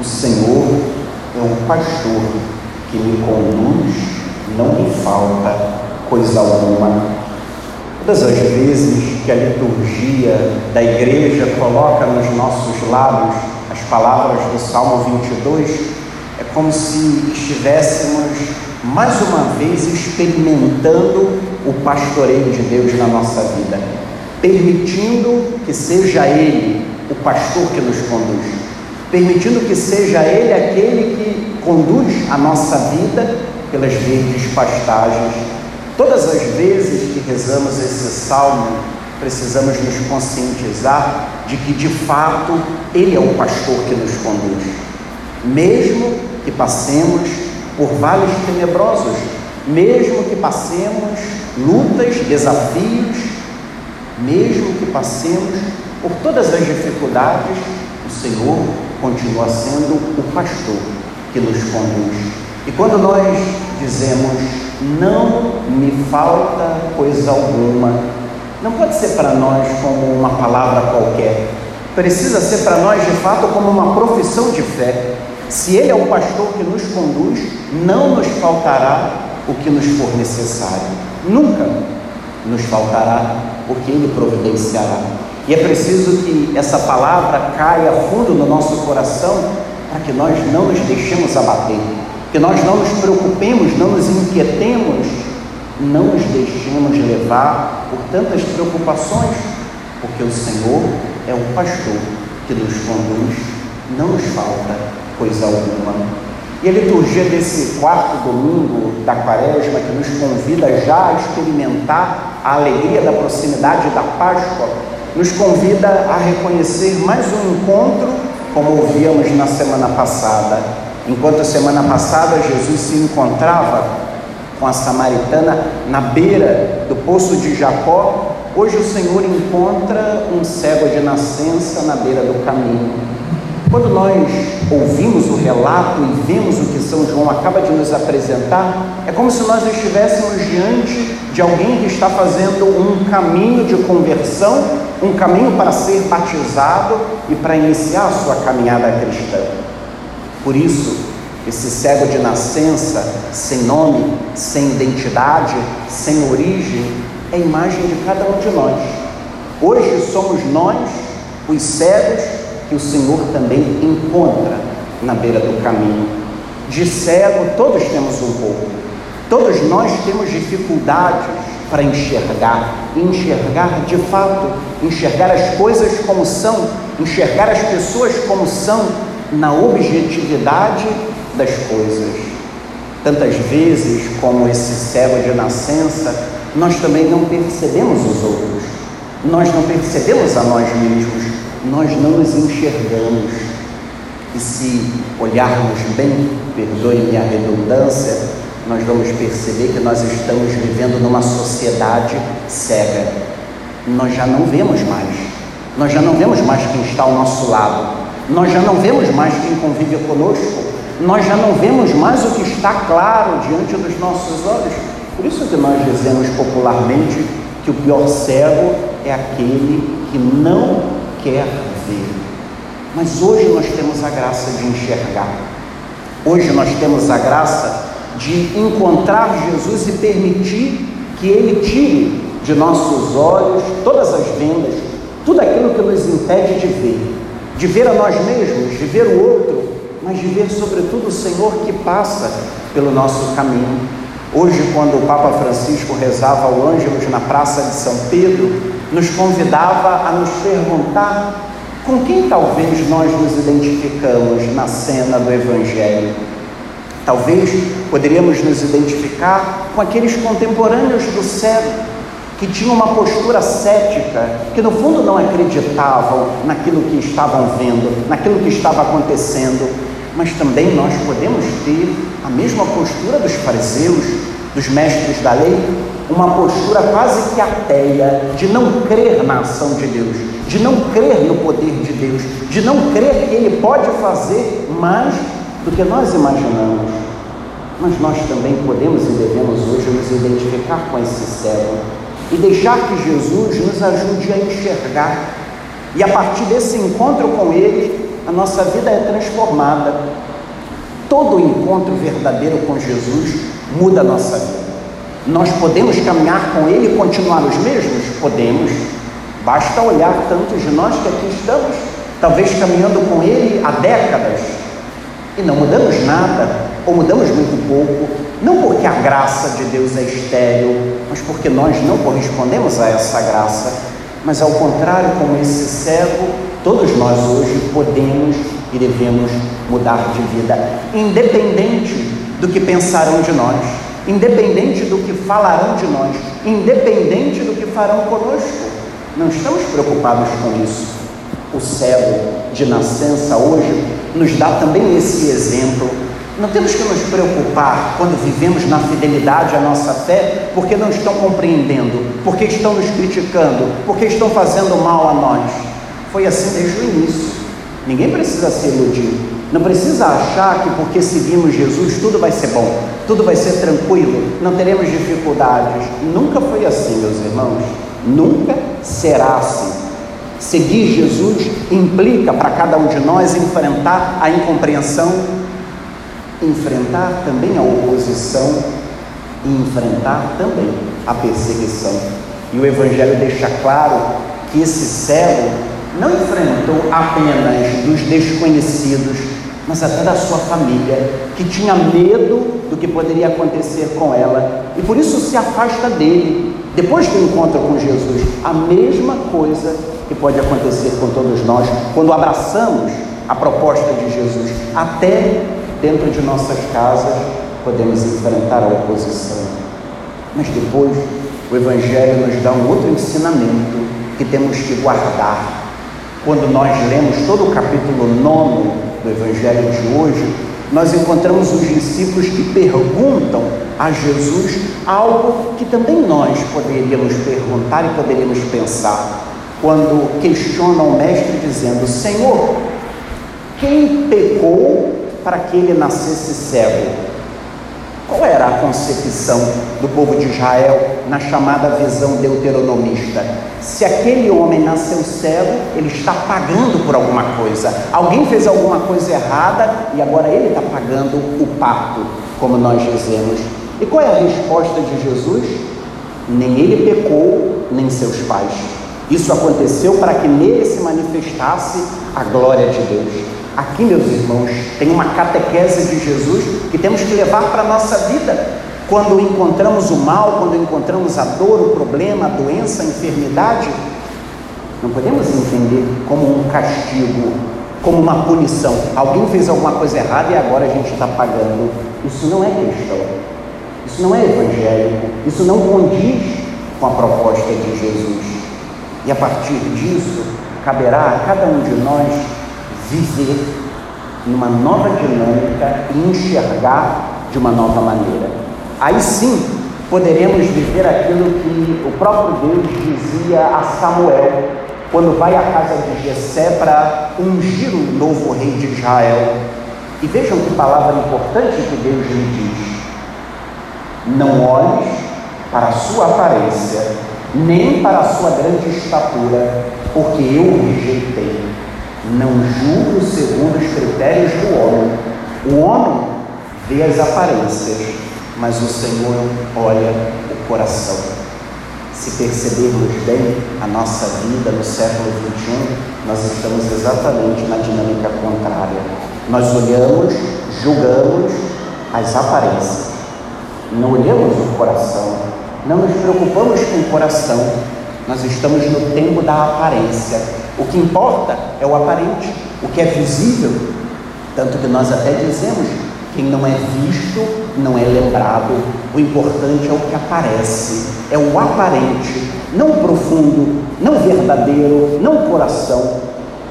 O Senhor é um pastor que me conduz, não me falta coisa alguma. Todas as vezes que a liturgia da igreja coloca nos nossos lábios as palavras do Salmo 22, é como se estivéssemos mais uma vez experimentando o pastoreio de Deus na nossa vida, permitindo que seja Ele o pastor que nos conduz, permitindo que seja Ele aquele que conduz a nossa vida pelas verdes pastagens. Todas as vezes que rezamos esse salmo, precisamos nos conscientizar de que de fato Ele é o pastor que nos conduz, mesmo que passemos por vales tenebrosos, mesmo que passemos lutas, desafios, mesmo que passemos por todas as dificuldades, o Senhor continua sendo o pastor que nos conduz. E quando nós dizemos, não me falta coisa alguma, não pode ser para nós como uma palavra qualquer, precisa ser para nós de fato como uma profissão de fé. Se Ele é o pastor que nos conduz, não nos faltará o que nos for necessário. Nunca nos faltará o que Ele providenciará. E é preciso que essa palavra caia fundo no nosso coração para que nós não nos deixemos abater, que nós não nos preocupemos, não nos inquietemos, não nos deixemos levar por tantas preocupações, porque o Senhor é o pastor que nos conduz, não nos falta coisa alguma. E a liturgia desse quarto domingo da quaresma, que nos convida já a experimentar a alegria da proximidade da Páscoa, nos convida a reconhecer mais um encontro, como ouvíamos na semana passada. Enquanto a semana passada Jesus se encontrava com a samaritana na beira do poço de Jacó, hoje o Senhor encontra um cego de nascença na beira do caminho. Quando nós ouvimos o relato e vemos o que São João acaba de nos apresentar, é como se nós estivéssemos diante de alguém que está fazendo um caminho de conversão, um caminho para ser batizado e para iniciar a sua caminhada cristã. Por isso, esse cego de nascença, sem nome, sem identidade, sem origem, é imagem de cada um de nós. Hoje somos nós, os cegos, que o Senhor também encontra na beira do caminho. De cego, todos temos um pouco, todos nós temos dificuldades para enxergar, enxergar de fato, enxergar as coisas como são, enxergar as pessoas como são, na objetividade das coisas. Tantas vezes, como esse cego de nascença, nós também não percebemos os outros, nós não percebemos a nós mesmos, nós não nos enxergamos. E se olharmos bem, perdoe-me a redundância, nós vamos perceber que nós estamos vivendo numa sociedade cega. Nós já não vemos mais. Nós já não vemos mais quem está ao nosso lado. Nós já não vemos mais quem convive conosco. Nós já não vemos mais o que está claro diante dos nossos olhos. Por isso que nós dizemos popularmente que o pior cego é aquele que não quer ver. Mas hoje nós temos a graça de enxergar. Hoje nós temos a graça de encontrar Jesus e permitir que Ele tire de nossos olhos todas as vendas, tudo aquilo que nos impede de ver, de ver a nós mesmos, de ver o outro, mas de ver sobretudo o Senhor que passa pelo nosso caminho. Hoje, quando o Papa Francisco rezava o Ângelus na Praça de São Pedro, nos convidava a nos perguntar com quem talvez nós nos identificamos na cena do Evangelho. Talvez poderíamos nos identificar com aqueles contemporâneos do céu que tinham uma postura cética, que no fundo não acreditavam naquilo que estavam vendo, naquilo que estava acontecendo, mas também nós podemos ter a mesma postura dos fariseus, dos mestres da lei, uma postura quase que ateia, de não crer na ação de Deus, de não crer no poder de Deus, de não crer que Ele pode fazer mais do que nós imaginamos. Mas nós também podemos e devemos hoje nos identificar com esse cego e deixar que Jesus nos ajude a enxergar. E a partir desse encontro com Ele, a nossa vida é transformada. Todo encontro verdadeiro com Jesus muda a nossa vida. Nós podemos caminhar com Ele e continuar os mesmos? Podemos. Basta olhar tantos de nós que aqui estamos, talvez caminhando com Ele há décadas e não mudamos nada, ou mudamos muito pouco, não porque a graça de Deus é estéril, mas porque nós não correspondemos a essa graça. Mas ao contrário, como esse cego, todos nós hoje podemos e devemos mudar de vida, independente do que pensarão de nós, independente do que falarão de nós, independente do que farão conosco. Não estamos preocupados com isso. O cego de nascença hoje nos dá também esse exemplo. Não temos que nos preocupar quando vivemos na fidelidade à nossa fé, porque não estão compreendendo, porque estão nos criticando, porque estão fazendo mal a nós. Foi assim desde o início. Ninguém precisa se iludir. Não precisa achar que porque seguimos Jesus tudo vai ser bom, tudo vai ser tranquilo, não teremos dificuldades. Nunca foi assim, meus irmãos. Nunca será assim. Seguir Jesus implica para cada um de nós enfrentar a incompreensão, enfrentar também a oposição e enfrentar também a perseguição. E o Evangelho deixa claro que esse cego não enfrentou apenas dos desconhecidos, mas até da sua família, que tinha medo do que poderia acontecer com ela e por isso se afasta dele. Depois do encontro com Jesus, a mesma coisa que pode acontecer com todos nós quando abraçamos a proposta de Jesus, até dentro de nossas casas podemos enfrentar a oposição. Mas depois o Evangelho nos dá um outro ensinamento que temos que guardar. Quando nós lemos todo o capítulo 9 do Evangelho de hoje, nós encontramos os discípulos que perguntam a Jesus algo que também nós poderíamos perguntar e poderíamos pensar, quando questionam o Mestre dizendo: Senhor, quem pecou para que ele nascesse cego? Qual era a concepção do povo de Israel na chamada visão deuteronomista? Se aquele homem nasceu cego, ele está pagando por alguma coisa. Alguém fez alguma coisa errada e agora ele está pagando o pato, como nós dizemos. E qual é a resposta de Jesus? Nem ele pecou, nem seus pais. Isso aconteceu para que nele se manifestasse a glória de Deus. Aqui, meus irmãos, tem uma catequese de Jesus que temos que levar para a nossa vida. Quando encontramos o mal, quando encontramos a dor, o problema, a doença, a enfermidade, não podemos entender como um castigo, como uma punição. Alguém fez alguma coisa errada e agora a gente está pagando. Isso não é cristão. Isso não é evangélico. Isso não condiz com a proposta de Jesus. E a partir disso, caberá a cada um de nós viver numa nova dinâmica e enxergar de uma nova maneira. Aí sim poderemos viver aquilo que o próprio Deus dizia a Samuel quando vai à casa de Jessé para ungir o novo rei de Israel. E vejam que palavra importante que Deus lhe diz: Não olhes para a sua aparência, nem para a sua grande estatura, porque eu o rejeitei. Não julgo segundo os critérios do homem. O homem vê as aparências, mas o Senhor olha o coração. Se percebermos bem a nossa vida no século XXI, nós estamos exatamente na dinâmica contrária. Nós olhamos, julgamos as aparências, não olhamos o coração, não nos preocupamos com o coração, nós estamos no tempo da aparência, o que importa é o aparente, o que é visível. Tanto que nós até dizemos: quem não é visto não é lembrado. O importante é o que aparece, é o aparente, não profundo, não verdadeiro, não coração.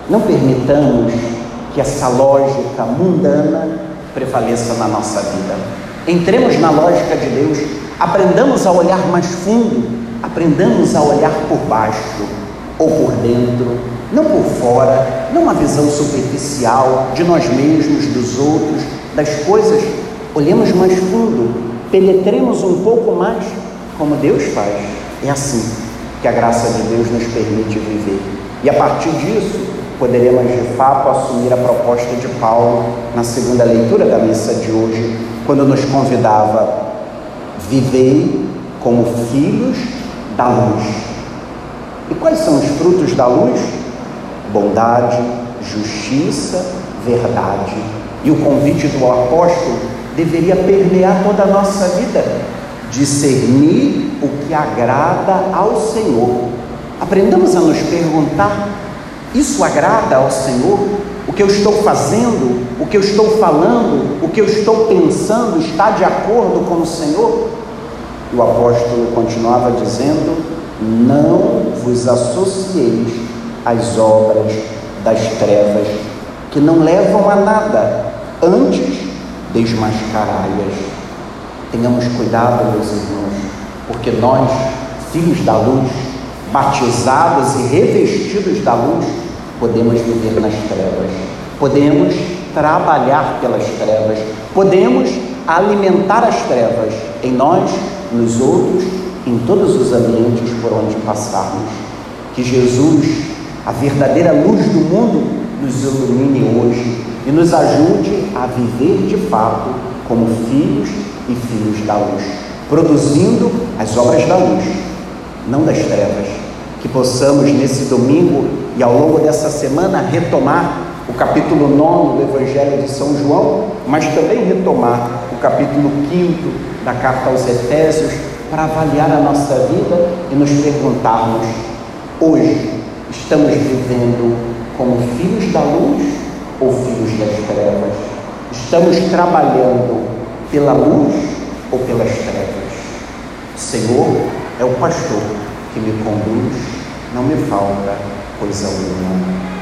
Não permitamos que essa lógica mundana prevaleça na nossa vida. Entremos na lógica de Deus, aprendamos a olhar mais fundo, aprendamos a olhar por baixo ou por dentro, não por fora, não uma visão superficial de nós mesmos, dos outros, das coisas. Olhemos mais fundo, penetremos um pouco mais como Deus faz. É assim que a graça de Deus nos permite viver. E a partir disso, poderemos de fato assumir a proposta de Paulo na segunda leitura da missa de hoje, quando nos convidava: vivei como filhos da luz. E quais são os frutos da luz? Bondade, justiça, verdade. E o convite do apóstolo deveria permear toda a nossa vida, discernir o que agrada ao Senhor. Aprendamos a nos perguntar: isso agrada ao Senhor? O que eu estou fazendo, o que eu estou falando, o que eu estou pensando está de acordo com o Senhor? E o apóstolo continuava dizendo: Não vos associeis às obras das trevas, que não levam a nada, antes desmascarai-as. Tenhamos cuidado, meus irmãos, porque nós, filhos da luz, batizados e revestidos da luz, podemos viver nas trevas, podemos trabalhar pelas trevas, podemos alimentar as trevas em nós, nos outros, em todos os ambientes por onde passarmos. Que Jesus, a verdadeira luz do mundo, nos ilumine hoje e nos ajude a viver de fato como filhos e filhos da luz, produzindo as obras da luz, não das trevas. Que possamos nesse domingo e ao longo dessa semana retomar o capítulo 9 do Evangelho de São João, mas também retomar o capítulo 5 da carta aos Efésios para avaliar a nossa vida e nos perguntarmos: hoje estamos vivendo como filhos da luz ou filhos das trevas? Estamos trabalhando pela luz ou pelas trevas? Senhor é o pastor que me conduz, não me falta coisa alguma.